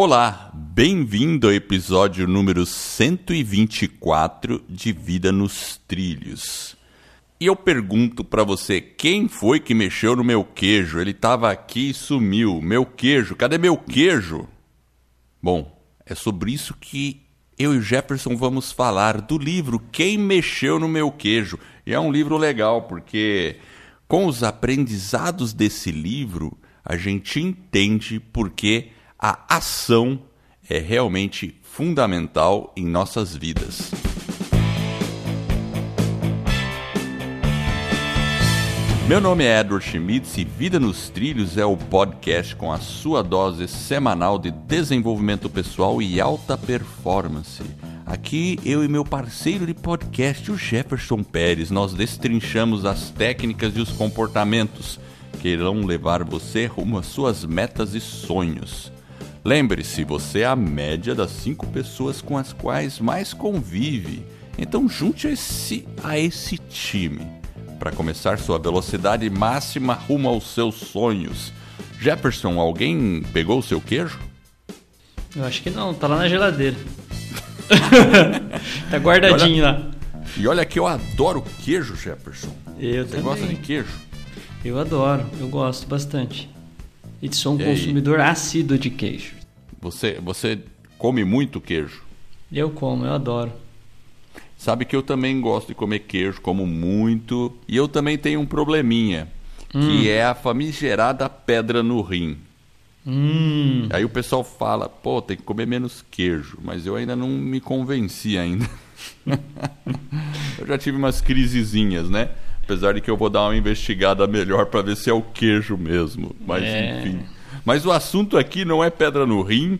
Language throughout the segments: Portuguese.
Olá, bem-vindo ao episódio número 124 de Vida nos Trilhos. E eu pergunto para você, quem foi que mexeu no meu queijo? Ele estava aqui e sumiu. Meu queijo, cadê meu queijo? Bom, é sobre isso que eu e Jefferson vamos falar do livro Quem Mexeu no Meu Queijo. E é um livro legal porque com os aprendizados desse livro, a gente entende porque a ação é realmente fundamental em nossas vidas. Meu nome é Edward Schmitz e Vida nos Trilhos é o podcast com a sua dose semanal de desenvolvimento pessoal e alta performance. Aqui eu e meu parceiro de podcast, o Jefferson Pérez, nós destrinchamos as técnicas e os comportamentos que irão levar você rumo às suas metas e sonhos. Lembre-se, você é a média das cinco pessoas com as quais mais convive. Então junte-se a esse time para começar sua velocidade máxima rumo aos seus sonhos. Jefferson, alguém pegou o seu queijo? Eu acho que não, tá lá na geladeira. tá guardadinho olha, lá. E olha que eu adoro queijo, Jefferson. Eu Você também. gosta de queijo? Eu adoro, eu gosto bastante. E sou um E aí? consumidor assíduo de queijo. Você, você come muito queijo? Eu como, eu adoro. Sabe que eu também gosto de comer queijo, como muito. E eu também tenho um probleminha, que é a famigerada pedra no rim. Hum, Aí o pessoal fala, pô, tem que comer menos queijo, mas eu ainda não me convenci ainda. eu já tive umas crisezinhas, né? Apesar de que eu vou dar uma investigada melhor para ver se é o queijo mesmo. Mas É. enfim. Mas o assunto aqui não é pedra no rim,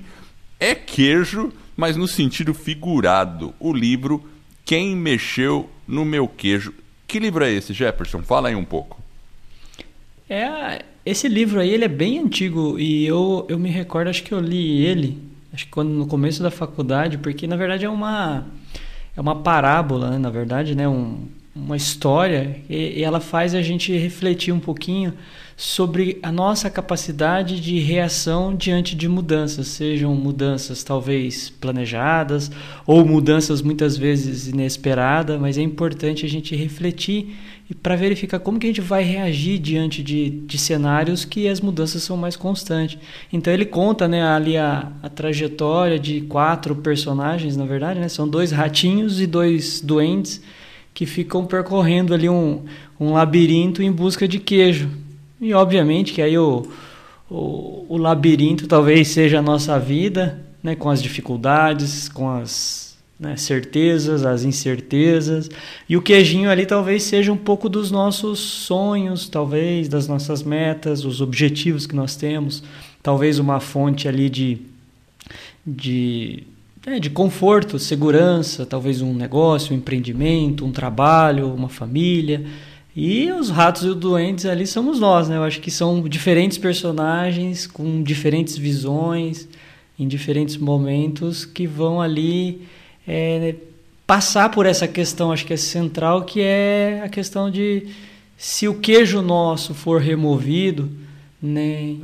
é queijo, mas no sentido figurado. O livro Quem Mexeu no Meu Queijo. Que livro é esse, Jefferson? Fala aí um pouco. é, esse livro aí, ele é bem antigo e eu, eu me recordo, acho que eu li ele, acho que quando no começo da faculdade, porque na verdade é uma é uma parábola, né, na verdade, né, um, uma história e, e ela faz a gente refletir um pouquinho sobre a nossa capacidade de reação diante de mudanças, sejam mudanças talvez planejadas ou mudanças muitas vezes inesperadas, mas é importante a gente refletir e para verificar como que a gente vai reagir diante de, de cenários que as mudanças são mais constantes. Então ele conta né, ali a, a trajetória de quatro personagens, na verdade, né, são dois ratinhos e dois duendes que ficam percorrendo ali um, um labirinto em busca de queijo. E obviamente que aí o, o, o labirinto talvez seja a nossa vida, né, com as dificuldades, com as né, certezas, as incertezas. E o queijinho ali talvez seja um pouco dos nossos sonhos, talvez, das nossas metas, os objetivos que nós temos. Talvez uma fonte ali de, de, é, de conforto, segurança, talvez um negócio, um empreendimento, um trabalho, uma família. E os ratos e os doentes ali somos nós, né? Eu acho que são diferentes personagens com diferentes visões, em diferentes momentos, que vão ali é, passar por essa questão, acho que é central, que é a questão de se o queijo nosso for removido, né?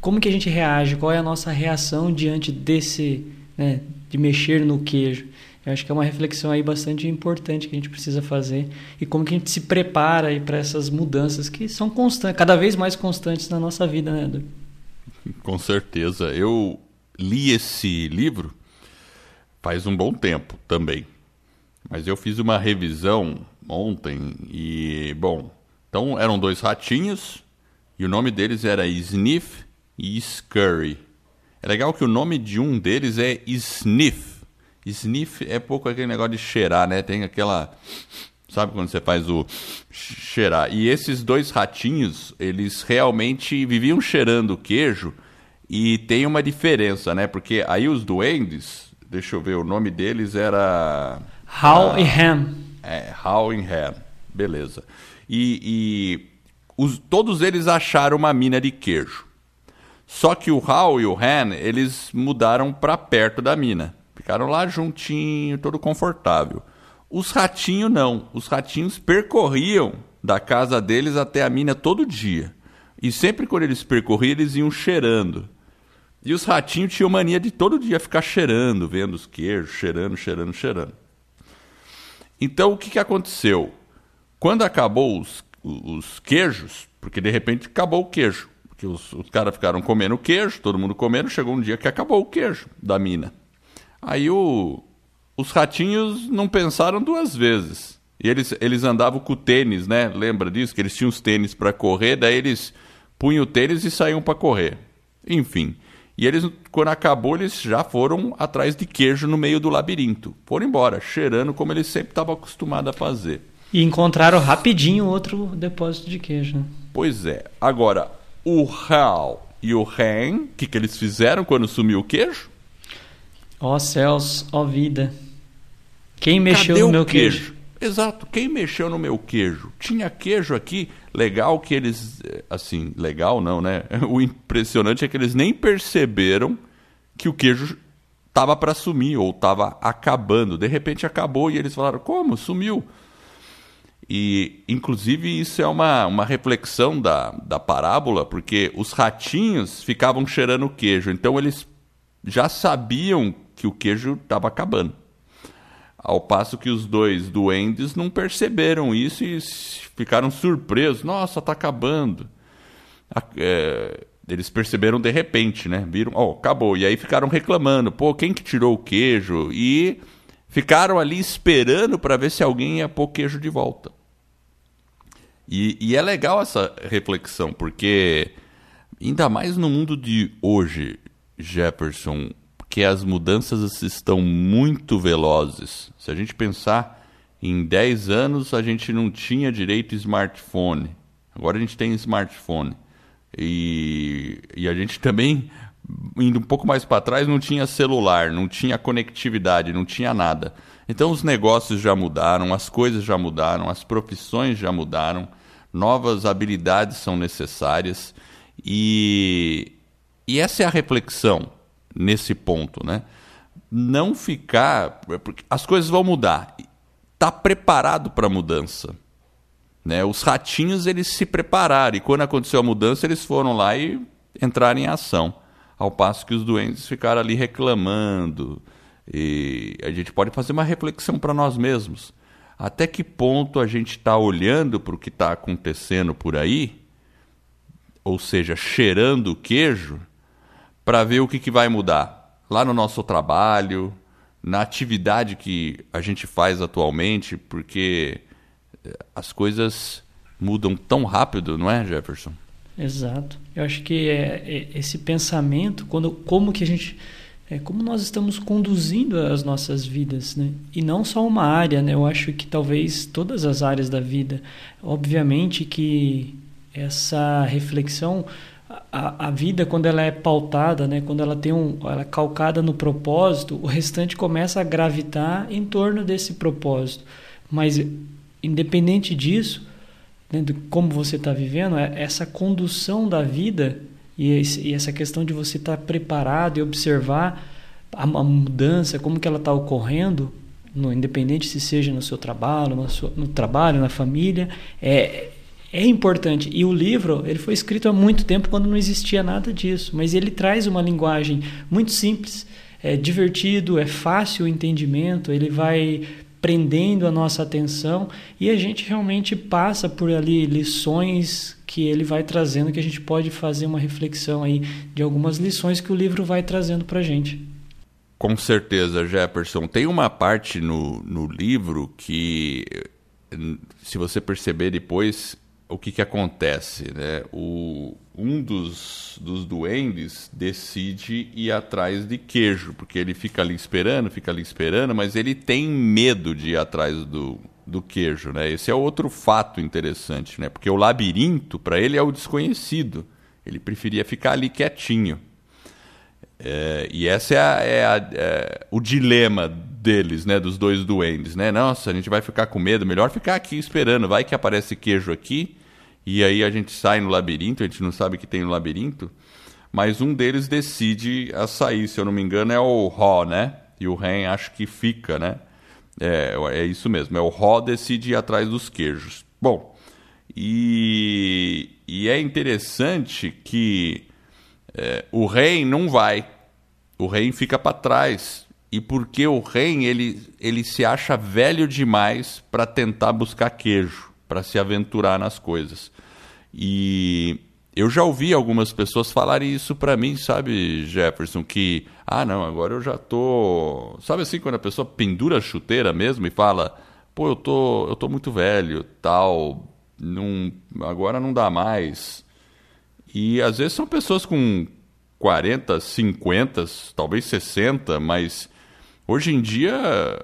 como que a gente reage? Qual é a nossa reação diante desse, né, de mexer no queijo? Eu acho que é uma reflexão aí bastante importante que a gente precisa fazer e como que a gente se prepara aí para essas mudanças que são constantes, cada vez mais constantes na nossa vida, né, Edu? Com certeza. Eu li esse livro faz um bom tempo também. Mas eu fiz uma revisão ontem e, bom, então eram dois ratinhos e o nome deles era Sniff e Scurry. É legal que o nome de um deles é Sniff. Sniff é pouco aquele negócio de cheirar, né? Tem aquela. Sabe quando você faz o cheirar? E esses dois ratinhos, eles realmente viviam cheirando queijo e tem uma diferença, né? Porque aí os duendes, deixa eu ver, o nome deles era. Hal e Ham. É, How and Ham. Beleza. E, e os, todos eles acharam uma mina de queijo. Só que o Hal e o Han, eles mudaram para perto da mina. Ficaram lá juntinho, todo confortável. Os ratinhos não. Os ratinhos percorriam da casa deles até a mina todo dia. E sempre quando eles percorriam, eles iam cheirando. E os ratinhos tinham mania de todo dia ficar cheirando, vendo os queijos, cheirando, cheirando, cheirando. Então o que, que aconteceu? Quando acabou os, os queijos, porque de repente acabou o queijo, porque os, os caras ficaram comendo queijo, todo mundo comendo, chegou um dia que acabou o queijo da mina. Aí o, os ratinhos não pensaram duas vezes. E eles, eles andavam com tênis, né? Lembra disso? Que eles tinham os tênis para correr, daí eles punham o tênis e saíam para correr. Enfim. E eles, quando acabou, eles já foram atrás de queijo no meio do labirinto. Foram embora, cheirando como eles sempre estavam acostumados a fazer. E encontraram rapidinho outro depósito de queijo. Né? Pois é. Agora, o Hal e o Ren, o que, que eles fizeram quando sumiu o queijo? Ó oh, céus, ó vida. Quem mexeu Cadê no meu queijo? queijo? Exato, quem mexeu no meu queijo? Tinha queijo aqui, legal que eles. Eh, assim, legal não, né? O impressionante é que eles nem perceberam que o queijo estava para sumir ou estava acabando. De repente acabou e eles falaram: como? Sumiu. E, inclusive, isso é uma, uma reflexão da, da parábola, porque os ratinhos ficavam cheirando o queijo, então eles já sabiam que o queijo estava acabando. Ao passo que os dois duendes não perceberam isso e ficaram surpresos. Nossa, está acabando. É, eles perceberam de repente, né? Viram, ó, oh, acabou. E aí ficaram reclamando. Pô, quem que tirou o queijo? E ficaram ali esperando para ver se alguém ia pôr queijo de volta. E, e é legal essa reflexão, porque ainda mais no mundo de hoje, Jefferson, que as mudanças estão muito velozes. Se a gente pensar em 10 anos, a gente não tinha direito smartphone. Agora a gente tem smartphone. E, e a gente também, indo um pouco mais para trás, não tinha celular, não tinha conectividade, não tinha nada. Então os negócios já mudaram, as coisas já mudaram, as profissões já mudaram, novas habilidades são necessárias. E, e essa é a reflexão nesse ponto, né? Não ficar, porque as coisas vão mudar. Tá preparado para a mudança, né? Os ratinhos eles se prepararam e quando aconteceu a mudança eles foram lá e entraram em ação, ao passo que os doentes ficaram ali reclamando. E a gente pode fazer uma reflexão para nós mesmos. Até que ponto a gente está olhando para o que está acontecendo por aí, ou seja, cheirando o queijo, para ver o que, que vai mudar lá no nosso trabalho, na atividade que a gente faz atualmente, porque eh, as coisas mudam tão rápido, não é, Jefferson? Exato. Eu acho que é, é esse pensamento, quando, como que a gente, é, como nós estamos conduzindo as nossas vidas, né? E não só uma área, né? Eu acho que talvez todas as áreas da vida. Obviamente que essa reflexão a, a vida quando ela é pautada, né, quando ela tem um, ela é calcada no propósito, o restante começa a gravitar em torno desse propósito. Mas independente disso, né, de como você está vivendo, é essa condução da vida e, esse, e, essa questão de você estar tá preparado e observar a, a, mudança, como que ela está ocorrendo, no, independente se seja no seu trabalho, no, seu, no trabalho, na família, é é importante. E o livro ele foi escrito há muito tempo quando não existia nada disso, mas ele traz uma linguagem muito simples, é divertido, é fácil o entendimento, ele vai prendendo a nossa atenção e a gente realmente passa por ali lições que ele vai trazendo que a gente pode fazer uma reflexão aí de algumas lições que o livro vai trazendo para a gente. Com certeza, Jefferson. Tem uma parte no, no livro que, se você perceber depois, o que, que acontece? Né? O, um dos, dos duendes decide ir atrás de queijo, porque ele fica ali esperando, fica ali esperando, mas ele tem medo de ir atrás do, do queijo. Né? Esse é outro fato interessante, né? porque o labirinto, para ele, é o desconhecido. Ele preferia ficar ali quietinho. É, e esse é, a, é, a, é, o dilema deles, né, dos dois duendes, né? Nossa, a gente vai ficar com medo, melhor ficar aqui esperando, vai que aparece queijo aqui e aí a gente sai no labirinto, a gente não sabe que tem no labirinto, mas um deles decide a sair, se eu não me engano é o Ró, né? E o Ren acho que fica, né? É, é isso mesmo, é o Ró decide ir atrás dos queijos. Bom, e, e é interessante que É, o rei não vai. O rei fica para trás. E porque o rei ele, ele se acha velho demais para tentar buscar queijo, para se aventurar nas coisas. E eu já ouvi algumas pessoas falarem isso para mim, sabe, Jefferson, que ah, não, agora eu já tô, sabe assim quando a pessoa pendura a chuteira mesmo e fala, pô, eu tô, eu tô muito velho, tal, não, agora não dá mais. E às vezes são pessoas com 40, 50, talvez 60, mas hoje em dia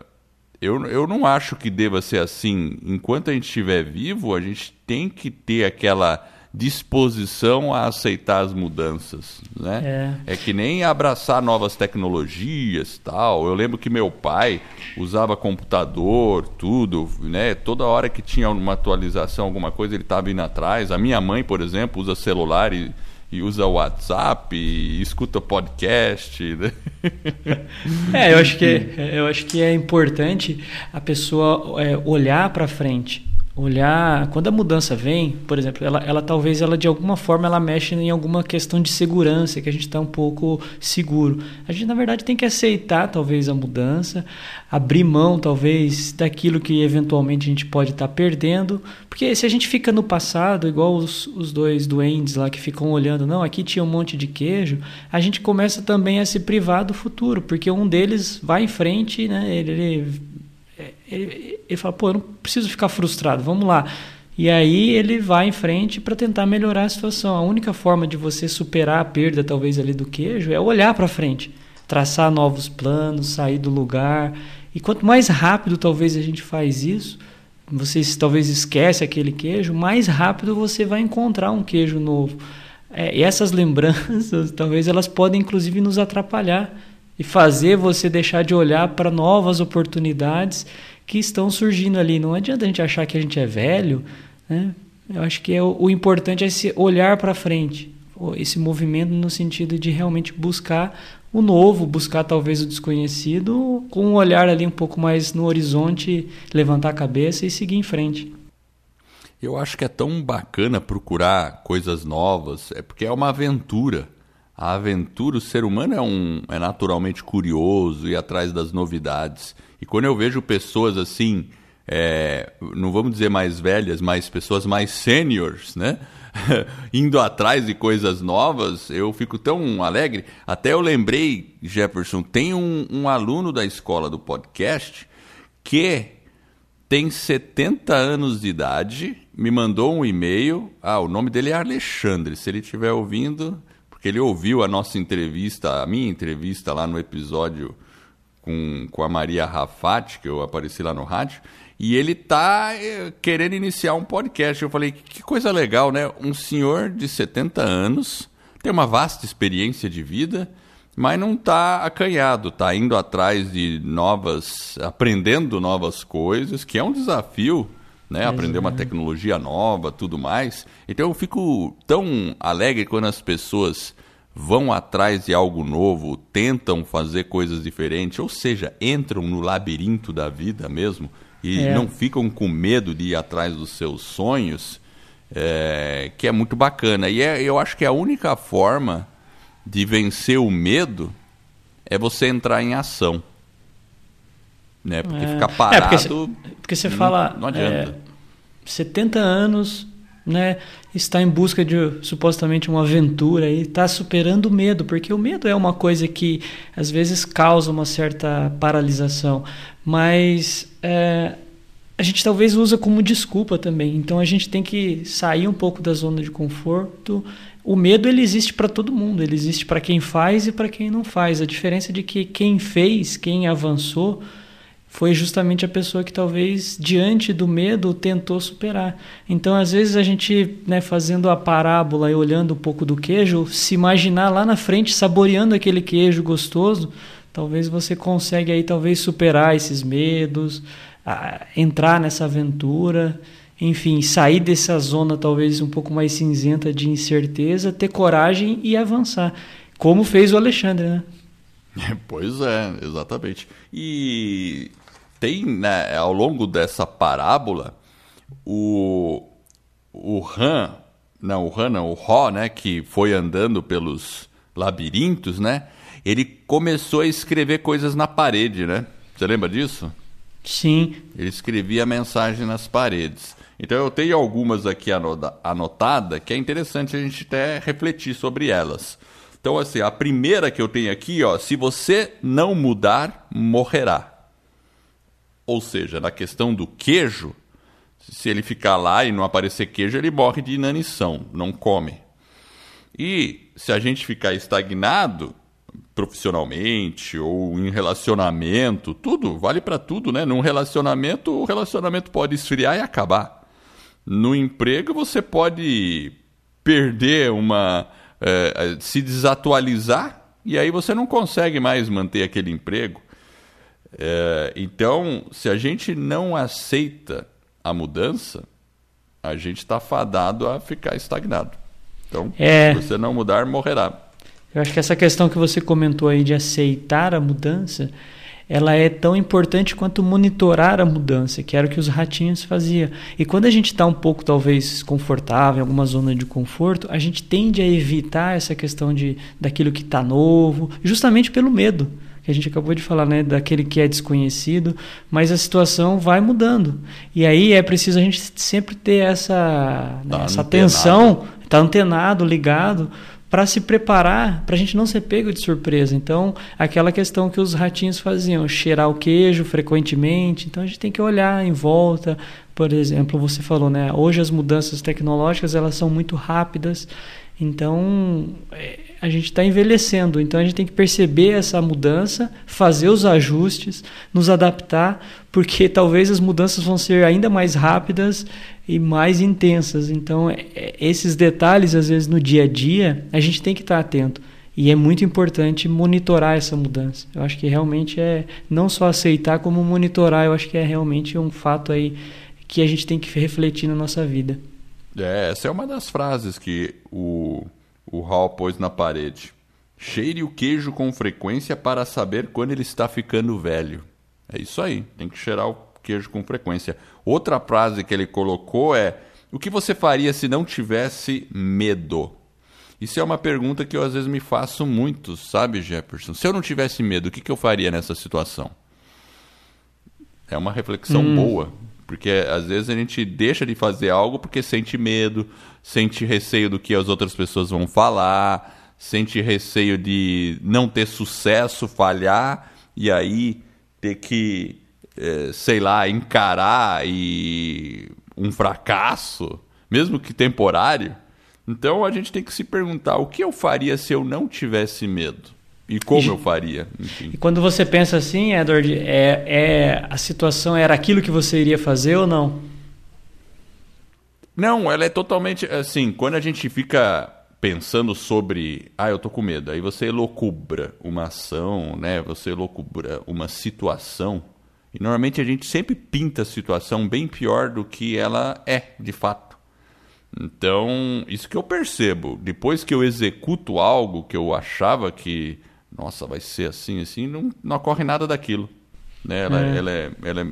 eu, eu não acho que deva ser assim. Enquanto a gente estiver vivo, a gente tem que ter aquela disposição a aceitar as mudanças, né? É. é que nem abraçar novas tecnologias, tal. Eu lembro que meu pai usava computador, tudo, né? Toda hora que tinha uma atualização, alguma coisa, ele estava indo atrás. A minha mãe, por exemplo, usa celular e, e usa WhatsApp e escuta podcast. Né? É, eu acho que é, eu acho que é importante a pessoa é, olhar para frente olhar quando a mudança vem por exemplo ela, ela talvez ela de alguma forma ela mexe em alguma questão de segurança que a gente está um pouco seguro. A gente na verdade tem que aceitar talvez a mudança abrir mão talvez daquilo que eventualmente a gente pode estar tá perdendo porque se a gente fica no passado igual os, os dois duendes lá que ficam olhando não aqui tinha um monte de queijo a gente começa também a se privar do futuro porque um deles vai em frente né ele, ele ele, ele fala, pô, eu não preciso ficar frustrado, vamos lá. E aí ele vai em frente para tentar melhorar a situação. A única forma de você superar a perda, talvez, ali do queijo é olhar para frente, traçar novos planos, sair do lugar. E quanto mais rápido, talvez, a gente faz isso, você talvez esquece aquele queijo, mais rápido você vai encontrar um queijo novo. É, essas lembranças, talvez, elas podem, inclusive, nos atrapalhar e fazer você deixar de olhar para novas oportunidades que estão surgindo ali. Não adianta a gente achar que a gente é velho, né? Eu acho que é o, o importante é esse olhar para frente, esse movimento no sentido de realmente buscar o novo, buscar talvez o desconhecido, com um olhar ali um pouco mais no horizonte, levantar a cabeça e seguir em frente. Eu acho que é tão bacana procurar coisas novas, é porque é uma aventura. A aventura, o ser humano é, um, é naturalmente curioso e atrás das novidades. E quando eu vejo pessoas assim, é, não vamos dizer mais velhas, mas pessoas mais seniors, né? Indo atrás de coisas novas, eu fico tão alegre. Até eu lembrei, Jefferson, tem um, um aluno da escola do podcast que tem 70 anos de idade, me mandou um e-mail. Ah, o nome dele é Alexandre. Se ele estiver ouvindo, porque ele ouviu a nossa entrevista, a minha entrevista lá no episódio com, com a Maria Rafati, que eu apareci lá no rádio, e ele tá eh, querendo iniciar um podcast. Eu falei, que coisa legal, né? Um senhor de 70 anos, tem uma vasta experiência de vida, mas não está acanhado, está indo atrás de novas, aprendendo novas coisas, que é um desafio, né? Aprender uma tecnologia nova, tudo mais. Então eu fico tão alegre quando as pessoas vão atrás de algo novo, tentam fazer coisas diferentes, ou seja, entram no labirinto da vida mesmo e é. não ficam com medo de ir atrás dos seus sonhos, é, que é muito bacana. E é, eu acho que a única forma de vencer o medo é você entrar em ação. Né? Porque é. ficar parado. É, porque, porque você fala. Não adianta. 70 é, anos né, está em busca de supostamente uma aventura e está superando o medo, porque o medo é uma coisa que às vezes causa uma certa paralisação, mas é, a gente talvez usa como desculpa também. Então a gente tem que sair um pouco da zona de conforto. O medo ele existe para todo mundo, ele existe para quem faz e para quem não faz. A diferença é de que quem fez, quem avançou, foi justamente a pessoa que talvez diante do medo tentou superar. Então, às vezes a gente, né, fazendo a parábola e olhando um pouco do queijo, se imaginar lá na frente saboreando aquele queijo gostoso, talvez você consiga aí talvez superar esses medos, entrar nessa aventura, enfim, sair dessa zona talvez um pouco mais cinzenta de incerteza, ter coragem e avançar, como fez o Alexandre, né? Pois é, exatamente. E tem, né, ao longo dessa parábola, o, o Han, não, o Han não, o Ró, né, que foi andando pelos, labirintos, né? Ele começou a escrever coisas na parede, né? Você lembra disso? Sim. Ele escrevia mensagem nas paredes. Então eu tenho algumas aqui anotadas que é interessante a gente até refletir sobre elas. Então, assim, a primeira que eu tenho aqui, ó, se você não mudar, morrerá. Ou seja, na questão do queijo, se ele ficar lá e não aparecer queijo, ele morre de inanição, não come. E se a gente ficar estagnado profissionalmente ou em relacionamento, tudo, vale para tudo, né? Num relacionamento, o relacionamento pode esfriar e acabar. No emprego, você pode perder uma. É, se desatualizar e aí você não consegue mais manter aquele emprego. É, então, se a gente não aceita a mudança, a gente está fadado a ficar estagnado. Então, é... se você não mudar, morrerá. Eu acho que essa questão que você comentou aí de aceitar a mudança, ela é tão importante quanto monitorar a mudança, que era o que os ratinhos faziam. E quando a gente está um pouco, talvez, confortável, em alguma zona de conforto, a gente tende a evitar essa questão de daquilo que está novo, justamente pelo medo que a gente acabou de falar, né, daquele que é desconhecido, mas a situação vai mudando. E aí é preciso a gente sempre ter essa, né, tá essa atenção, estar tá antenado, ligado, para se preparar, para a gente não ser pego de surpresa. Então, aquela questão que os ratinhos faziam, cheirar o queijo frequentemente. Então, a gente tem que olhar em volta. Por exemplo, você falou, né? Hoje as mudanças tecnológicas elas são muito rápidas. Então, é, a gente está envelhecendo, então a gente tem que perceber essa mudança, fazer os ajustes, nos adaptar, porque talvez as mudanças vão ser ainda mais rápidas e mais intensas. Então, é, é, esses detalhes, às vezes, no dia a dia, a gente tem que estar atento. E é muito importante monitorar essa mudança. Eu acho que realmente é não só aceitar, como monitorar. Eu acho que é realmente um fato aí que a gente tem que refletir na nossa vida. É, essa é uma das frases que o o Hal pôs na parede. Cheire o queijo com frequência para saber quando ele está ficando velho. É isso aí, tem que cheirar o queijo com frequência. Outra frase que ele colocou é: O que você faria se não tivesse medo? Isso é uma pergunta que eu às vezes me faço muito, sabe, Jefferson? Se eu não tivesse medo, o que, que eu faria nessa situação? É uma reflexão hum. boa, porque às vezes a gente deixa de fazer algo porque sente medo, sente receio do que as outras pessoas vão falar, sente receio de não ter sucesso, falhar e aí ter que, é, sei lá, encarar e um fracasso, mesmo que temporário. Então a gente tem que se perguntar o que eu faria se eu não tivesse medo. E como e, eu faria? Enfim. E quando você pensa assim, Edward, é, é, a situação era aquilo que você iria fazer ou não? Não, ela é totalmente assim. Quando a gente fica pensando sobre, ah, eu tô com medo, aí você elocubra uma ação, né? Você elocubra uma situação. E normalmente a gente sempre pinta a situação bem pior do que ela é, de fato. Então, isso que eu percebo. Depois que eu executo algo que eu achava que nossa, vai ser assim, assim, não, não ocorre nada daquilo. Né? Ela, é. Ela, é, ela é,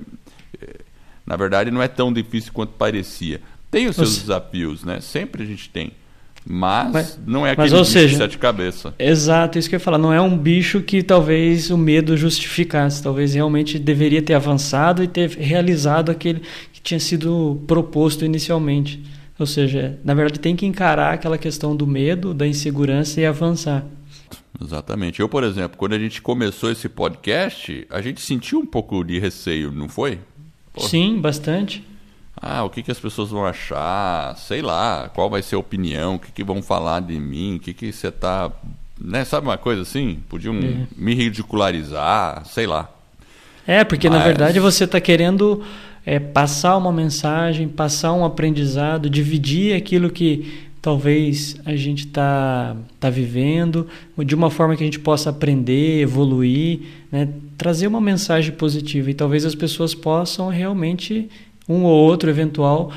na verdade, não é tão difícil quanto parecia. Tem os seus Você... desafios, né? Sempre a gente tem. Mas, mas não é aquele mas, bicho seja, de sete cabeças. Exato, isso que eu ia falar. Não é um bicho que talvez o medo justificasse. Talvez realmente deveria ter avançado e ter realizado aquele que tinha sido proposto inicialmente. Ou seja, na verdade tem que encarar aquela questão do medo, da insegurança e avançar. Exatamente. Eu, por exemplo, quando a gente começou esse podcast, a gente sentiu um pouco de receio, não foi? Sim, bastante. Ah, o que, que as pessoas vão achar? Sei lá, qual vai ser a opinião? O que, que vão falar de mim? O que, que você tá. Né? Sabe uma coisa assim? Podiam é. me ridicularizar, sei lá. É, porque Mas... na verdade você está querendo é, passar uma mensagem, passar um aprendizado, dividir aquilo que talvez a gente está tá vivendo, de uma forma que a gente possa aprender, evoluir, né? trazer uma mensagem positiva e talvez as pessoas possam realmente, um ou outro eventual,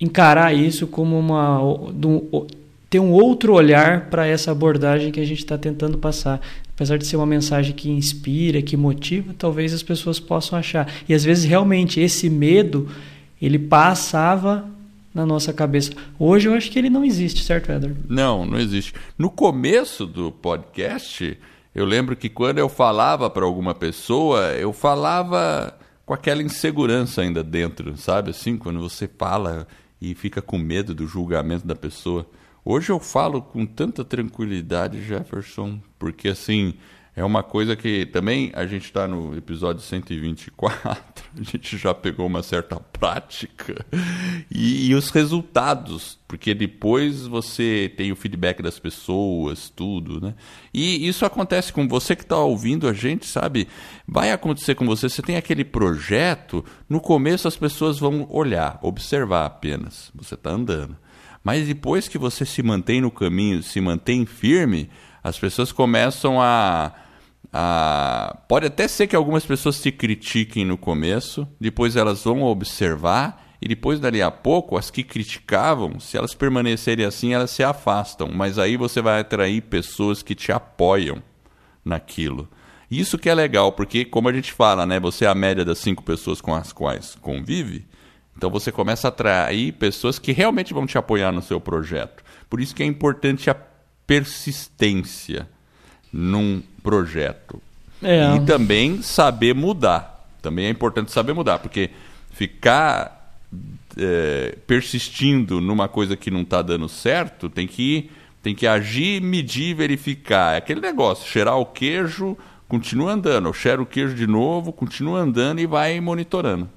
encarar isso como uma. ter um outro olhar para essa abordagem que a gente está tentando passar. Apesar de ser uma mensagem que inspira, que motiva, talvez as pessoas possam achar. E às vezes realmente esse medo ele passava na nossa cabeça. Hoje eu acho que ele não existe, certo, Edward? Não, não existe. No começo do podcast, eu lembro que quando eu falava para alguma pessoa, eu falava com aquela insegurança ainda dentro, sabe? Assim, quando você fala e fica com medo do julgamento da pessoa. Hoje eu falo com tanta tranquilidade, Jefferson, porque assim, é uma coisa que também a gente está no episódio 124, a gente já pegou uma certa prática e, e, os resultados, porque depois você tem o feedback das pessoas, tudo, né? E isso acontece com você que está ouvindo a gente, sabe? Vai acontecer com você. Você tem aquele projeto, no começo as pessoas vão olhar, observar apenas. Você está andando. Mas depois que você se mantém no caminho, se mantém firme, as pessoas começam a, a. Pode até ser que algumas pessoas te critiquem no começo, depois elas vão observar, e depois, dali a pouco, as que criticavam, se elas permanecerem assim, elas se afastam. Mas aí você vai atrair pessoas que te apoiam naquilo. Isso que é legal, porque, como a gente fala, né? Você é a média das cinco pessoas com as quais convive. Então você começa a atrair pessoas que realmente vão te apoiar no seu projeto. Por isso que é importante a persistência num projeto. É. E também saber mudar. Também é importante saber mudar, porque ficar é, persistindo numa coisa que não está dando certo, tem que, tem que agir, medir, verificar. É aquele negócio, cheirar o queijo, continua andando. Cheira o queijo de novo, continua andando e vai monitorando.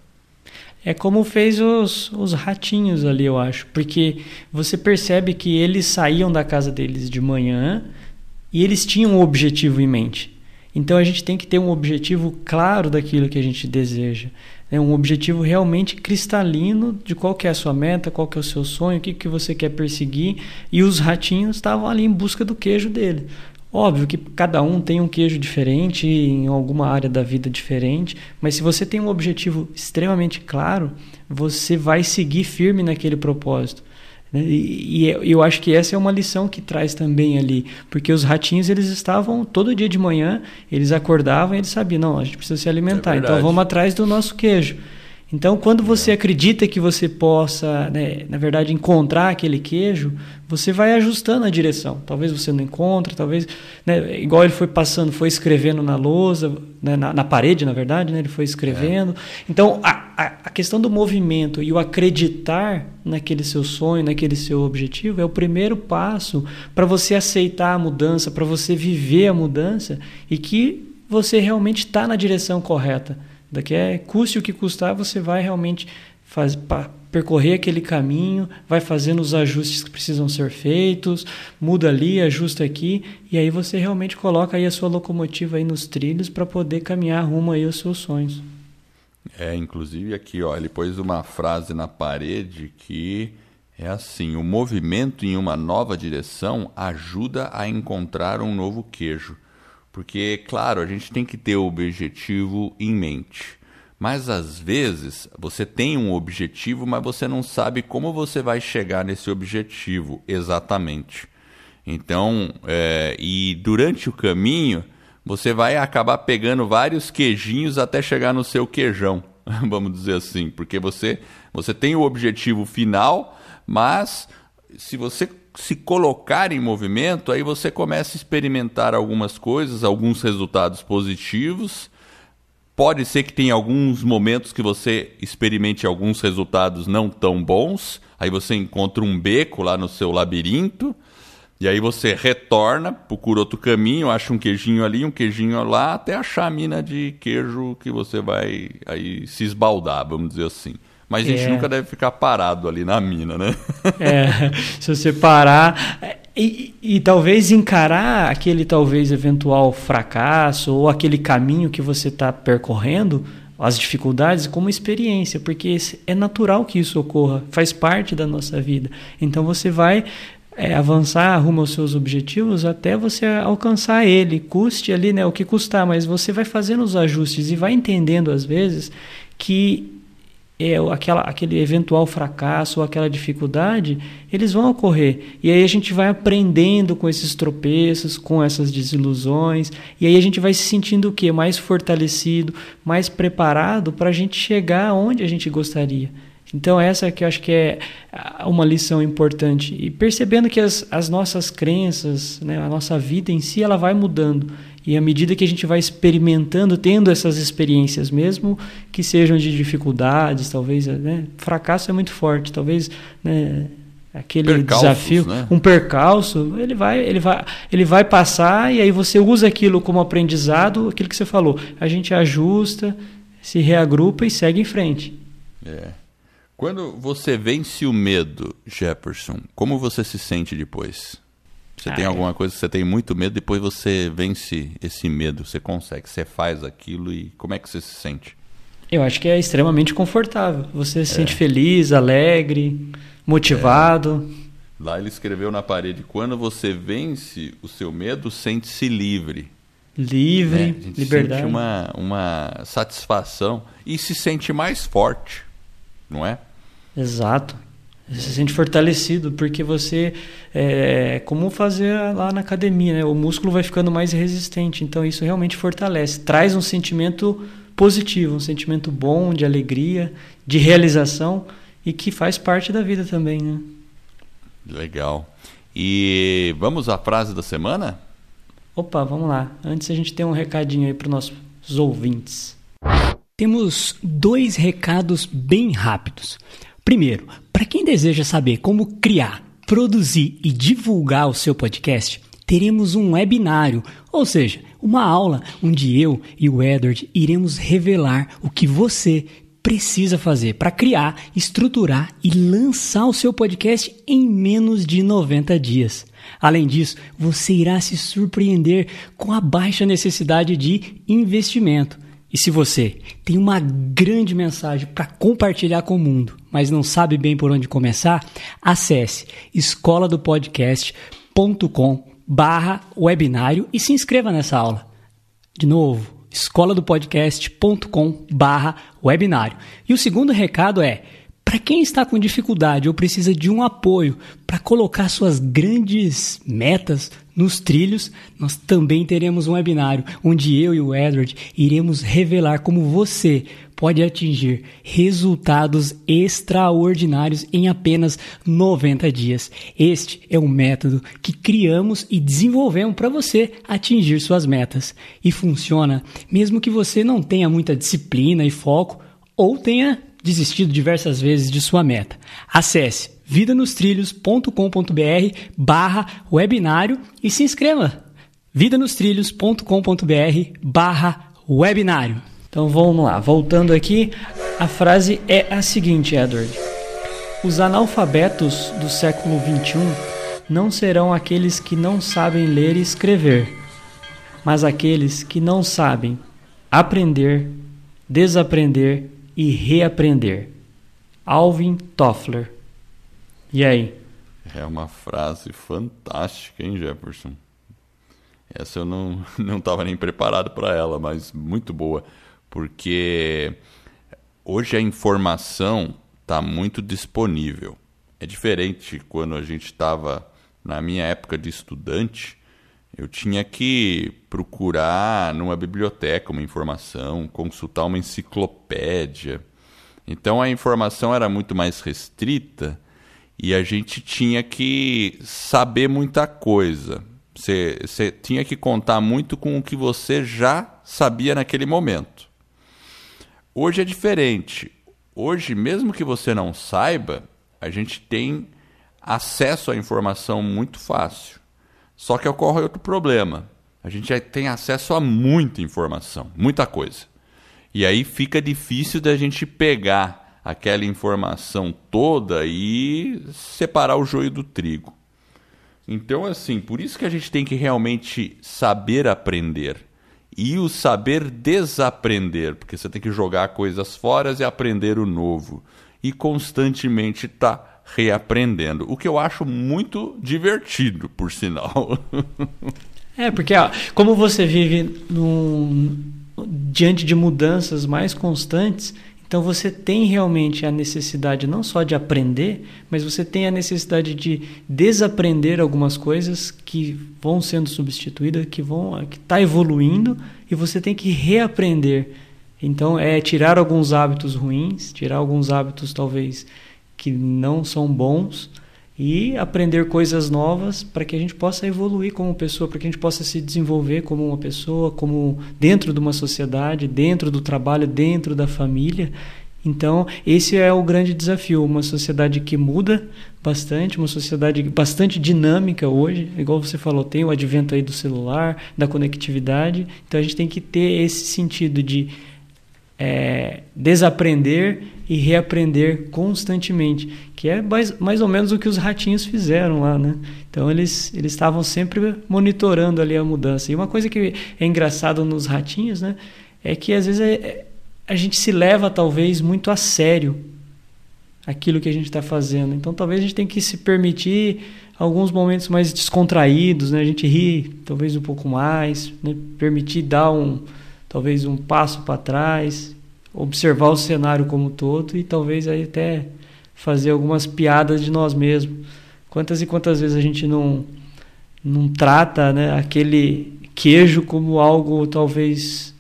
É como fez os, os ratinhos ali, eu acho. Porque você percebe que eles saíam da casa deles de manhã e eles tinham um objetivo em mente. Então a gente tem que ter um objetivo claro daquilo que a gente deseja. É um objetivo realmente cristalino de qual é a sua meta, qual é o seu sonho, o que, que você quer perseguir. E os ratinhos estavam ali em busca do queijo dele. Óbvio que cada um tem um queijo diferente, em alguma área da vida diferente, mas se você tem um objetivo extremamente claro, você vai seguir firme naquele propósito. Né? E, e eu acho que essa é uma lição que traz também ali, porque os ratinhos eles estavam todo dia de manhã, eles acordavam e eles sabiam, não, a gente precisa se alimentar, é então vamos atrás do nosso queijo. Então, quando você acredita que você possa, né, na verdade, encontrar aquele queijo, você vai ajustando a direção. Talvez você não encontre, talvez, né, igual ele foi passando, foi escrevendo na lousa, né, na, na, parede, na verdade, né, ele foi escrevendo. É. Então, a, a, a, questão do movimento e o acreditar naquele seu sonho, naquele seu objetivo, é o primeiro passo para você aceitar a mudança, para você viver a mudança e que você realmente está na direção correta. Daqui é custe o que custar, você vai realmente faz, percorrer aquele caminho, vai fazendo os ajustes que precisam ser feitos, muda ali, ajusta aqui, e aí você realmente coloca aí a sua locomotiva aí nos trilhos para poder caminhar rumo aí aos seus sonhos. É, inclusive aqui, ó, ele pôs uma frase na parede que é assim: o movimento em uma nova direção ajuda a encontrar um novo queijo. Porque, claro, a gente tem que ter o objetivo em mente. Mas às vezes você tem um objetivo, mas você não sabe como você vai chegar nesse objetivo exatamente. Então, é, e durante o caminho, você vai acabar pegando vários queijinhos até chegar no seu queijão, vamos dizer assim, porque você, você tem o objetivo final, mas se você se colocar em movimento, aí você começa a experimentar algumas coisas, alguns resultados positivos. Pode ser que tenha alguns momentos que você experimente alguns resultados não tão bons, aí você encontra um beco lá no seu labirinto, e aí você retorna, procura outro caminho, acha um queijinho ali, um queijinho lá, até achar a mina de queijo que você vai aí se esbaldar, vamos dizer assim. Mas a gente é. nunca deve ficar parado ali na mina, né? É, se você parar. E, e, talvez encarar aquele talvez eventual fracasso ou aquele caminho que você está percorrendo, as dificuldades, como experiência, porque é natural que isso ocorra, faz parte da nossa vida. Então você vai é, avançar rumo aos seus objetivos até você alcançar ele, custe ali né, o que custar, mas você vai fazendo os ajustes e vai entendendo às vezes que é, aquela, aquele eventual fracasso ou aquela dificuldade, eles vão ocorrer. E aí a gente vai aprendendo com esses tropeços, com essas desilusões, e aí a gente vai se sentindo o quê? Mais fortalecido, mais preparado para a gente chegar onde a gente gostaria. Então essa que eu acho que é uma lição importante e percebendo que as, as nossas crenças, né, a nossa vida em si, ela vai mudando e à medida que a gente vai experimentando, tendo essas experiências, mesmo que sejam de dificuldades, talvez, né, fracasso é muito forte, talvez, né, aquele Percalços, desafio, né? um percalço, ele vai, ele vai, ele vai passar e aí você usa aquilo como aprendizado, aquilo que você falou, a gente ajusta, se reagrupa e segue em frente. É. Quando você vence o medo, Jefferson, como você se sente depois? Você ah, tem alguma coisa que você tem muito medo, depois você vence esse medo, você consegue, você faz aquilo e como é que você se sente? Eu acho que é extremamente confortável. Você se é. sente feliz, alegre, motivado. É. Lá ele escreveu na parede: quando você vence o seu medo, sente-se livre. Livre, né? liberdade. Sente uma, uma satisfação e se sente mais forte, não é? Exato. Você se sente fortalecido porque você é como fazer lá na academia, né? O músculo vai ficando mais resistente, então isso realmente fortalece, traz um sentimento positivo, um sentimento bom de alegria, de realização e que faz parte da vida também, né? Legal. E vamos à frase da semana? Opa, vamos lá. Antes a gente tem um recadinho aí para os nossos ouvintes. Temos dois recados bem rápidos. Primeiro, para quem deseja saber como criar, produzir e divulgar o seu podcast, teremos um webinário, ou seja, uma aula onde eu e o Edward iremos revelar o que você precisa fazer para criar, estruturar e lançar o seu podcast em menos de 90 dias. Além disso, você irá se surpreender com a baixa necessidade de investimento. E se você tem uma grande mensagem para compartilhar com o mundo, mas não sabe bem por onde começar, acesse escola do barra webinário e se inscreva nessa aula. De novo, escola do barra webinário. E o segundo recado é, para quem está com dificuldade ou precisa de um apoio para colocar suas grandes metas nos trilhos, nós também teremos um webinário onde eu e o Edward iremos revelar como você pode atingir resultados extraordinários em apenas 90 dias. Este é um método que criamos e desenvolvemos para você atingir suas metas. E funciona mesmo que você não tenha muita disciplina e foco ou tenha desistido diversas vezes de sua meta. Acesse vidanostrilhos.com.br barra webinário e se inscreva. vidanostrilhos.com.br barra webinário. Então vamos lá, voltando aqui, a frase é a seguinte, Edward. Os analfabetos do século XXI não serão aqueles que não sabem ler e escrever, mas aqueles que não sabem aprender, desaprender e reaprender. Alvin Toffler. E aí? É uma frase fantástica, hein, Jefferson? Essa eu não não estava nem preparado para ela, mas muito boa, porque hoje a informação está muito disponível. É diferente quando a gente estava na minha época de estudante, eu tinha que procurar numa biblioteca uma informação, consultar uma enciclopédia. Então a informação era muito mais restrita e a gente tinha que saber muita coisa. Você, tinha que contar muito com o que você já sabia naquele momento. Hoje é diferente. Hoje, mesmo que você não saiba, a gente tem acesso à informação muito fácil. Só que ocorre outro problema. A gente já tem acesso a muita informação, muita coisa. E aí fica difícil da gente pegar aquela informação toda e separar o joio do trigo. Então, assim, por isso que a gente tem que realmente saber aprender. E o saber desaprender, porque você tem que jogar coisas fora e aprender o novo. E constantemente tá reaprendendo. O que eu acho muito divertido, por sinal. é, porque ó, como você vive num, diante de mudanças mais constantes, então você tem realmente a necessidade não só de aprender, mas você tem a necessidade de desaprender algumas coisas que vão sendo substituídas, que vão que está evoluindo e você tem que reaprender Então é tirar alguns hábitos ruins, tirar alguns hábitos talvez que não são bons e aprender coisas novas para que a gente possa evoluir como pessoa, para que a gente possa se desenvolver como uma pessoa, como dentro de uma sociedade, dentro do trabalho, dentro da família. Então, esse é o grande desafio, uma sociedade que muda bastante, uma sociedade bastante dinâmica hoje, igual você falou, tem o advento aí do celular, da conectividade. Então a gente tem que ter esse sentido de é, desaprender e reaprender constantemente, que é mais, mais ou menos o que os ratinhos fizeram lá, né? Então eles eles estavam sempre monitorando ali a mudança. E uma coisa que é engraçado nos ratinhos, né, é que às vezes é, é a gente se leva talvez muito a sério aquilo que a gente está fazendo. Então talvez a gente tenha que se permitir alguns momentos mais descontraídos, né? A gente rir talvez um pouco mais, né? permitir dar um talvez um passo para trás, observar o cenário como um todo e talvez aí até fazer algumas piadas de nós mesmos. Quantas e quantas vezes a gente não não trata, né, aquele queijo como algo talvez,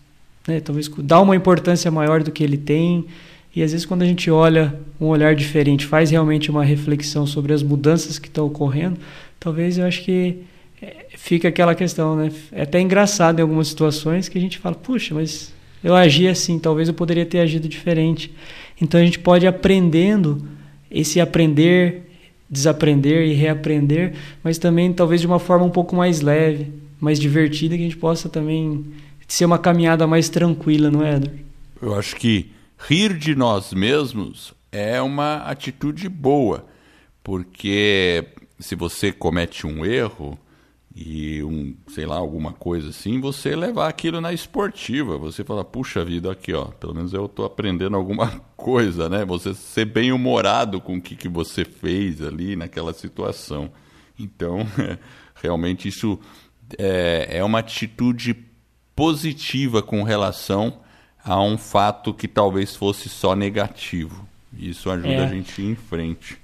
né, talvez dá uma importância maior do que ele tem. E às vezes quando a gente olha um olhar diferente, faz realmente uma reflexão sobre as mudanças que estão ocorrendo, talvez eu acho que fica aquela questão, né? É até engraçado em algumas situações que a gente fala, puxa, mas eu agi assim, talvez eu poderia ter agido diferente. Então a gente pode ir aprendendo esse aprender, desaprender e reaprender, mas também talvez de uma forma um pouco mais leve, mais divertida, que a gente possa também ser uma caminhada mais tranquila, não é, Edward? Eu acho que rir de nós mesmos é uma atitude boa, porque se você comete um erro, e um, sei lá, alguma coisa assim, você levar aquilo na esportiva, você falar, puxa vida, aqui ó, pelo menos eu estou aprendendo alguma coisa, né? Você ser bem humorado com o que, que você fez ali naquela situação. Então, realmente isso é, é uma atitude positiva com relação a um fato que talvez fosse só negativo. Isso ajuda é. a gente ir em frente.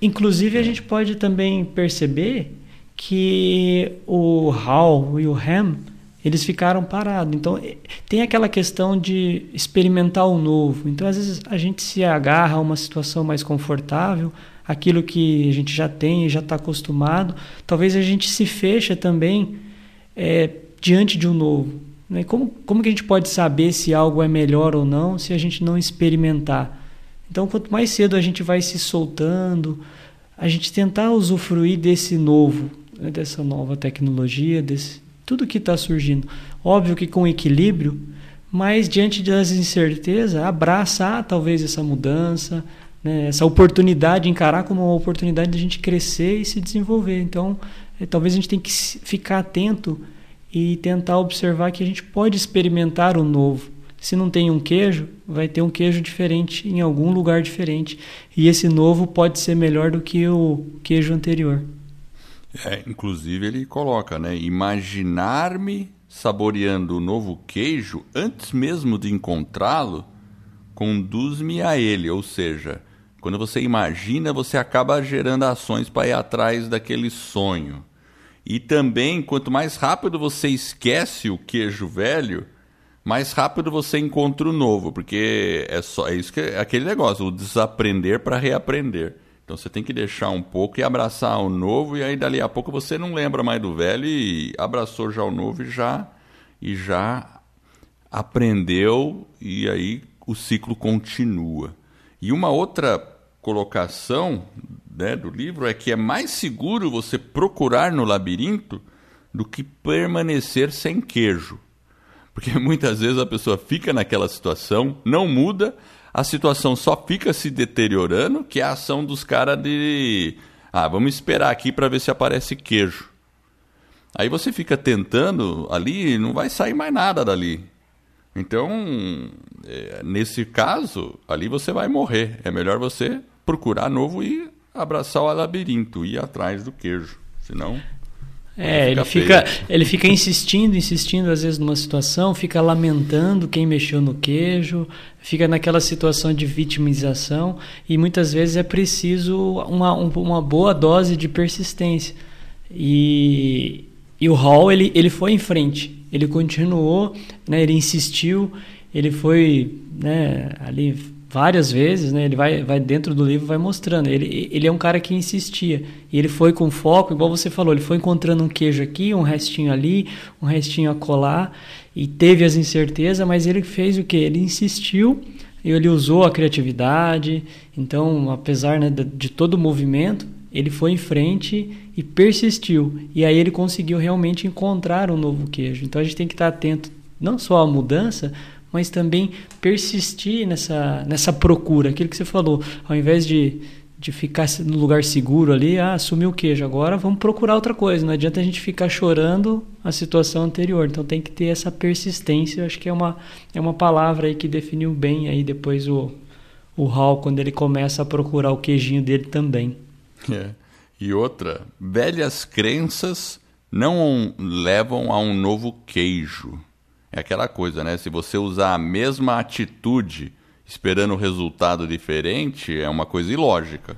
Inclusive, a gente pode também perceber que o Hal e o Ham eles ficaram parados. Então tem aquela questão de experimentar o novo. Então às vezes a gente se agarra a uma situação mais confortável, aquilo que a gente já tem, já está acostumado. Talvez a gente se fecha também é, diante de um novo. Né? Como, como que a gente pode saber se algo é melhor ou não se a gente não experimentar? Então quanto mais cedo a gente vai se soltando, a gente tentar usufruir desse novo, dessa nova tecnologia, desse tudo que está surgindo. Óbvio que com equilíbrio, mas diante das incertezas, abraça ah, talvez essa mudança, né, essa oportunidade, encarar como uma oportunidade de a gente crescer e se desenvolver. Então, é, talvez a gente tenha que ficar atento e tentar observar que a gente pode experimentar o novo. Se não tem um queijo, vai ter um queijo diferente em algum lugar diferente. E esse novo pode ser melhor do que o queijo anterior. É, inclusive ele coloca, né? Imaginar-me saboreando o novo queijo antes mesmo de encontrá-lo conduz-me a ele, ou seja, quando você imagina, você acaba gerando ações para ir atrás daquele sonho. E também, quanto mais rápido você esquece o queijo velho, mais rápido você encontra o novo, porque é só é isso que é aquele negócio, o desaprender para reaprender. Então você tem que deixar um pouco e abraçar o novo, e aí dali a pouco você não lembra mais do velho e abraçou já o novo e já, e já aprendeu, e aí o ciclo continua. E uma outra colocação né, do livro é que é mais seguro você procurar no labirinto do que permanecer sem queijo. Porque muitas vezes a pessoa fica naquela situação, não muda, a situação só fica se deteriorando, que é a ação dos caras de. Ah, vamos esperar aqui para ver se aparece queijo. Aí você fica tentando ali não vai sair mais nada dali. Então, é, nesse caso, ali você vai morrer. É melhor você procurar novo e abraçar o labirinto, ir atrás do queijo. Senão. É, ele fica, ele fica insistindo, insistindo às vezes numa situação, fica lamentando quem mexeu no queijo, fica naquela situação de vitimização e muitas vezes é preciso uma, uma boa dose de persistência. E, e o Hall ele, ele foi em frente, ele continuou, né, ele insistiu ele foi né, ali várias vezes, né? Ele vai, vai dentro do livro vai mostrando. Ele, ele é um cara que insistia. E ele foi com foco, igual você falou, ele foi encontrando um queijo aqui, um restinho ali, um restinho a colar e teve as incertezas, mas ele fez o que? Ele insistiu e ele usou a criatividade. Então, apesar né, de, de todo o movimento, ele foi em frente e persistiu. E aí ele conseguiu realmente encontrar um novo queijo. Então a gente tem que estar atento não só à mudança, mas também persistir nessa, nessa procura. Aquilo que você falou, ao invés de, de ficar no lugar seguro ali, ah, o queijo, agora vamos procurar outra coisa. Não adianta a gente ficar chorando a situação anterior. Então tem que ter essa persistência. Eu acho que é uma, é uma palavra aí que definiu bem aí depois o, o Hall, quando ele começa a procurar o queijinho dele também. É. E outra, velhas crenças não levam a um novo queijo. É aquela coisa, né? Se você usar a mesma atitude esperando um resultado diferente, é uma coisa ilógica.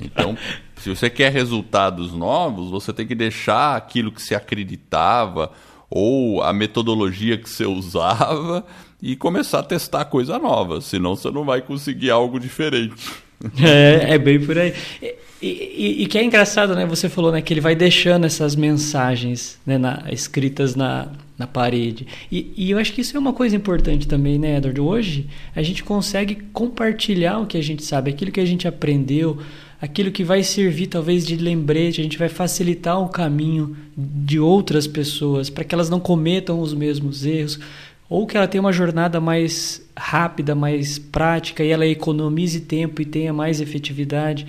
Então, se você quer resultados novos, você tem que deixar aquilo que você acreditava ou a metodologia que você usava e começar a testar coisa nova, senão você não vai conseguir algo diferente. É, é bem por aí. E, e, e, que é engraçado, né? Você falou né, que ele vai deixando essas mensagens né, na, escritas na, na parede. E, e, eu acho que isso é uma coisa importante também, né, Edward? Hoje a gente consegue compartilhar o que a gente sabe, aquilo que a gente aprendeu, aquilo que vai servir talvez de lembrete, a gente vai facilitar o caminho de outras pessoas para que elas não cometam os mesmos erros ou que ela tenha uma jornada mais rápida, mais prática e ela economize tempo e tenha mais efetividade.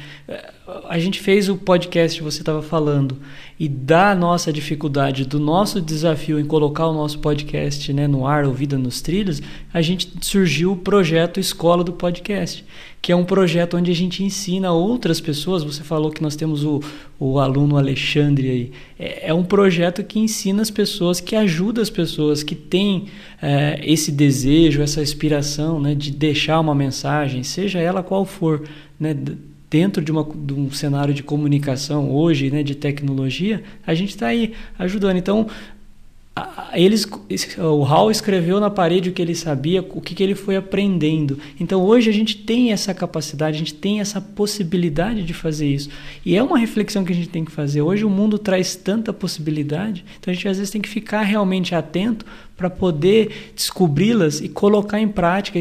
A gente fez o podcast que você estava falando e da nossa dificuldade, do nosso desafio em colocar o nosso podcast né, no ar, ouvida nos trilhos, a gente surgiu o projeto Escola do Podcast que é um projeto onde a gente ensina outras pessoas. Você falou que nós temos o, o aluno Alexandre aí. É, é um projeto que ensina as pessoas, que ajuda as pessoas que têm é, esse desejo, essa inspiração né, de deixar uma mensagem, seja ela qual for, né, dentro de, uma, de um cenário de comunicação hoje, né, de tecnologia, a gente está aí ajudando. Então, eles, o Hall escreveu na parede o que ele sabia, o que, que ele foi aprendendo. Então hoje a gente tem essa capacidade, a gente tem essa possibilidade de fazer isso. E é uma reflexão que a gente tem que fazer. Hoje o mundo traz tanta possibilidade, então a gente às vezes tem que ficar realmente atento para poder descobri-las e colocar em prática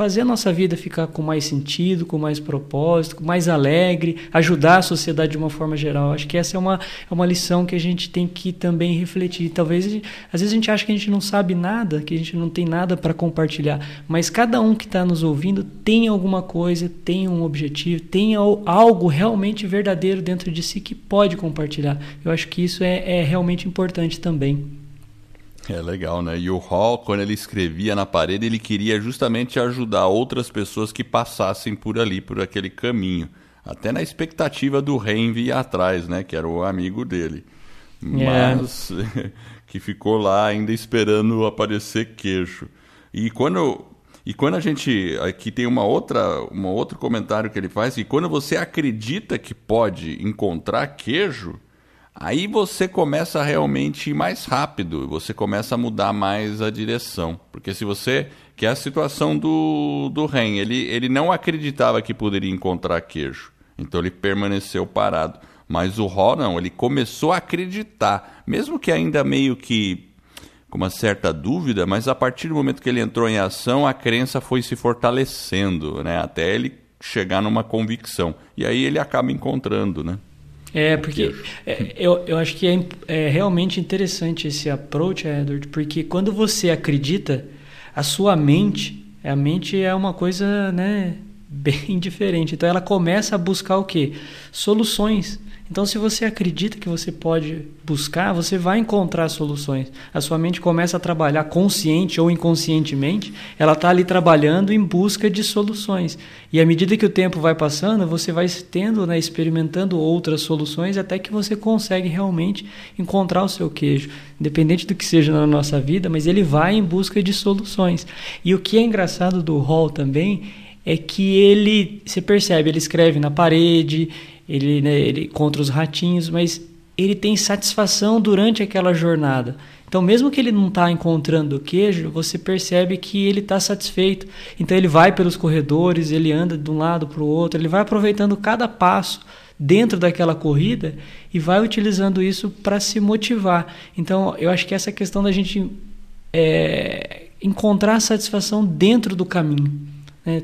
fazer a nossa vida ficar com mais sentido, com mais propósito, mais alegre, ajudar a sociedade de uma forma geral. Acho que essa é uma, é uma lição que a gente tem que também refletir. Talvez, às vezes a gente acha que a gente não sabe nada, que a gente não tem nada para compartilhar, mas cada um que está nos ouvindo tem alguma coisa, tem um objetivo, tem algo realmente verdadeiro dentro de si que pode compartilhar. Eu acho que isso é, é realmente importante também. É legal, né? E o Hall, quando ele escrevia na parede, ele queria justamente ajudar outras pessoas que passassem por ali, por aquele caminho. Até na expectativa do Ren vir atrás, né? Que era o amigo dele. É. Mas que ficou lá ainda esperando aparecer queijo. E quando e quando a gente aqui tem uma outra um outro comentário que ele faz, e quando você acredita que pode encontrar queijo, Aí você começa realmente mais rápido, você começa a mudar mais a direção. Porque se você. Que é a situação do, do Ren, ele, ele não acreditava que poderia encontrar queijo. Então ele permaneceu parado. Mas o Ró não, ele começou a acreditar, mesmo que ainda meio que com uma certa dúvida, mas a partir do momento que ele entrou em ação, a crença foi se fortalecendo, né? Até ele chegar numa convicção. E aí ele acaba encontrando, né? É, porque é, eu, eu acho que é, é realmente interessante esse approach, Edward, porque quando você acredita, a sua mente, a mente é uma coisa, né, bem diferente. Então ela começa a buscar o quê? Soluções. Então, se você acredita que você pode buscar, você vai encontrar soluções. A sua mente começa a trabalhar consciente ou inconscientemente, ela está ali trabalhando em busca de soluções. E à medida que o tempo vai passando, você vai tendo, né, experimentando outras soluções até que você consegue realmente encontrar o seu queijo. Independente do que seja na nossa vida, mas ele vai em busca de soluções. E o que é engraçado do Hall também é que ele, você percebe, ele escreve na parede, ele, né, ele contra os ratinhos, mas ele tem satisfação durante aquela jornada. Então, mesmo que ele não está encontrando o queijo, você percebe que ele está satisfeito. Então, ele vai pelos corredores, ele anda de um lado para o outro, ele vai aproveitando cada passo dentro daquela corrida e vai utilizando isso para se motivar. Então, eu acho que essa questão da gente é, encontrar satisfação dentro do caminho. Né?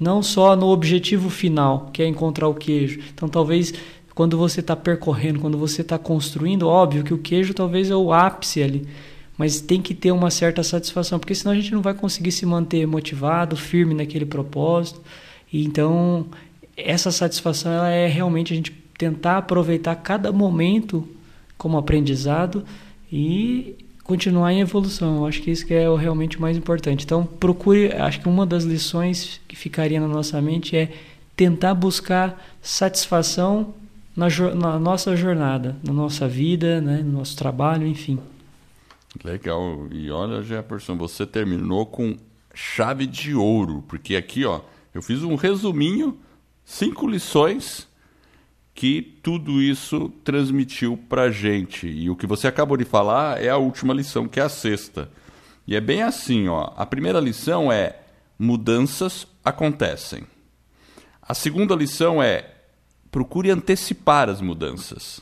Não só no objetivo final, que é encontrar o queijo. Então, talvez quando você está percorrendo, quando você está construindo, óbvio que o queijo talvez é o ápice ali, mas tem que ter uma certa satisfação, porque senão a gente não vai conseguir se manter motivado, firme naquele propósito. E então, essa satisfação ela é realmente a gente tentar aproveitar cada momento como aprendizado e continuar em evolução. Eu acho que isso que é realmente o mais importante. Então, procure, acho que uma das lições que ficaria na nossa mente é tentar buscar satisfação na, na nossa jornada, na nossa vida, né, no nosso trabalho, enfim. Legal. E olha, Jefferson, você terminou com chave de ouro, porque aqui, ó, eu fiz um resuminho, cinco lições que tudo isso transmitiu para gente. E o que você acabou de falar é a última lição, que é a sexta. E é bem assim, ó. A primeira lição é mudanças acontecem. A segunda lição é procure antecipar as mudanças.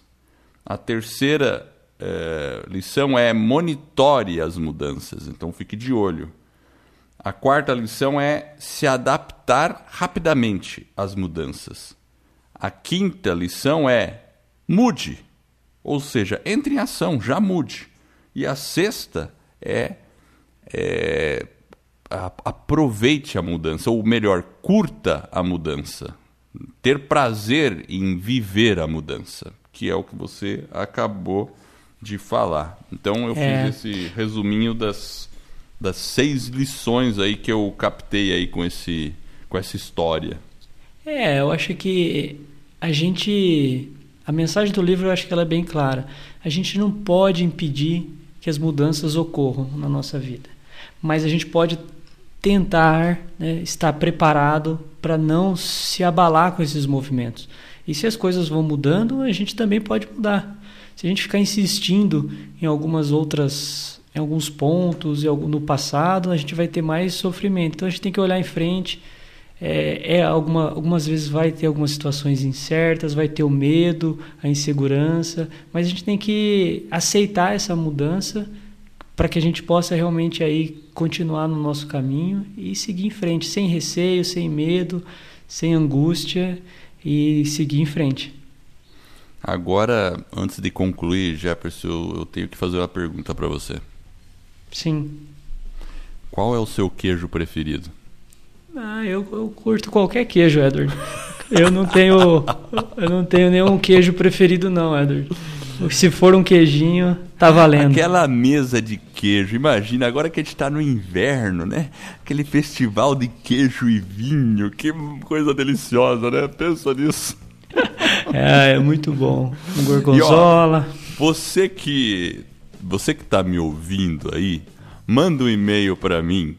A terceira é, lição é monitore as mudanças, então fique de olho. A quarta lição é se adaptar rapidamente às mudanças. A quinta lição é mude, ou seja, entre em ação, já mude. E a sexta é, é aproveite a mudança, ou melhor, curta a mudança ter prazer em viver a mudança, que é o que você acabou de falar. Então eu é. fiz esse resuminho das, das seis lições aí que eu captei aí com esse com essa história. É, eu acho que a gente a mensagem do livro eu acho que ela é bem clara. A gente não pode impedir que as mudanças ocorram na nossa vida, mas a gente pode tentar né, estar preparado para não se abalar com esses movimentos. E se as coisas vão mudando, a gente também pode mudar. Se a gente ficar insistindo em algumas outras, em alguns pontos, no passado, a gente vai ter mais sofrimento. Então a gente tem que olhar em frente. É, é alguma, algumas vezes vai ter algumas situações incertas, vai ter o medo, a insegurança, mas a gente tem que aceitar essa mudança para que a gente possa realmente aí continuar no nosso caminho e seguir em frente, sem receio, sem medo, sem angústia e seguir em frente. Agora, antes de concluir, Jefferson, eu tenho que fazer uma pergunta para você. Sim. Qual é o seu queijo preferido? Ah, eu, eu curto qualquer queijo, Edward. Eu não tenho, eu não tenho nenhum queijo preferido não, Edward. Se for um queijinho, tá valendo. Aquela mesa de queijo, imagina, agora que a gente tá no inverno, né? Aquele festival de queijo e vinho, que coisa deliciosa, né? Pensa nisso. É, é muito bom. Um gorgonzola. Ó, você que você que tá me ouvindo aí, manda um e-mail para mim,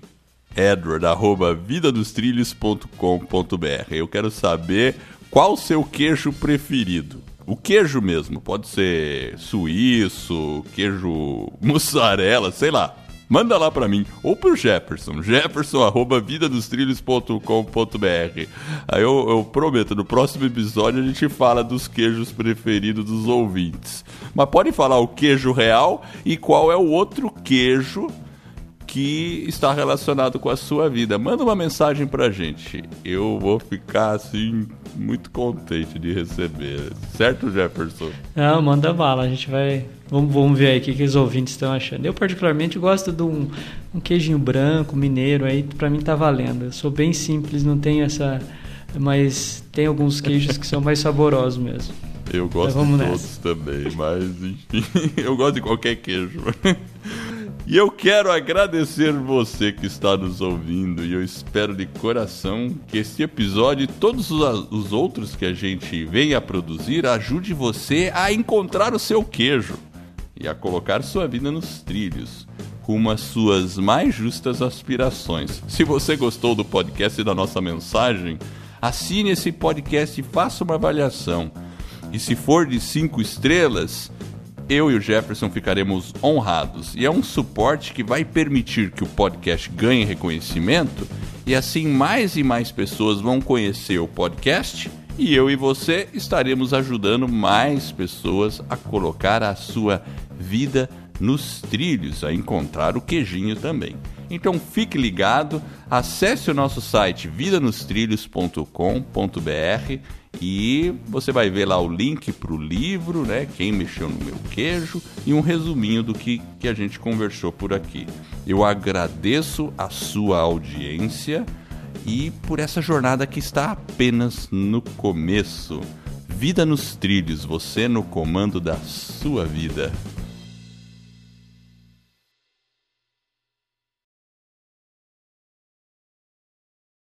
edward@vidadostrilhos.com.br. Eu quero saber qual o seu queijo preferido. O queijo mesmo, pode ser suíço, queijo mussarela, sei lá. Manda lá para mim, ou pro Jefferson, jefferson arroba vidadostrilhos.com.br. Aí eu, eu prometo, no próximo episódio a gente fala dos queijos preferidos dos ouvintes. Mas pode falar o queijo real e qual é o outro queijo que está relacionado com a sua vida. Manda uma mensagem pra gente. Eu vou ficar assim muito contente de receber. Certo, Jefferson? Não, manda bala. A gente vai. Vamos, vamos ver aí o que, que os ouvintes estão achando. Eu, particularmente, gosto de um, um queijinho branco, mineiro. Aí, pra mim, tá valendo. Eu sou bem simples, não tenho essa. Mas tem alguns queijos que são mais saborosos mesmo. Eu gosto então, de todos nessa. também, mas enfim, eu gosto de qualquer queijo. E eu quero agradecer você que está nos ouvindo e eu espero de coração que este episódio e todos os outros que a gente vem a produzir ajude você a encontrar o seu queijo e a colocar sua vida nos trilhos rumo às suas mais justas aspirações. Se você gostou do podcast e da nossa mensagem, assine esse podcast e faça uma avaliação. E se for de cinco estrelas, eu e o Jefferson ficaremos honrados. E é um suporte que vai permitir que o podcast ganhe reconhecimento e assim mais e mais pessoas vão conhecer o podcast e eu e você estaremos ajudando mais pessoas a colocar a sua vida nos trilhos, a encontrar o queijinho também. Então fique ligado, acesse o nosso site vidanostrilhos.com.br e você vai ver lá o link para o livro, né? Quem mexeu no meu queijo e um resuminho do que, que a gente conversou por aqui. Eu agradeço a sua audiência e por essa jornada que está apenas no começo. Vida nos trilhos, você no comando da sua vida.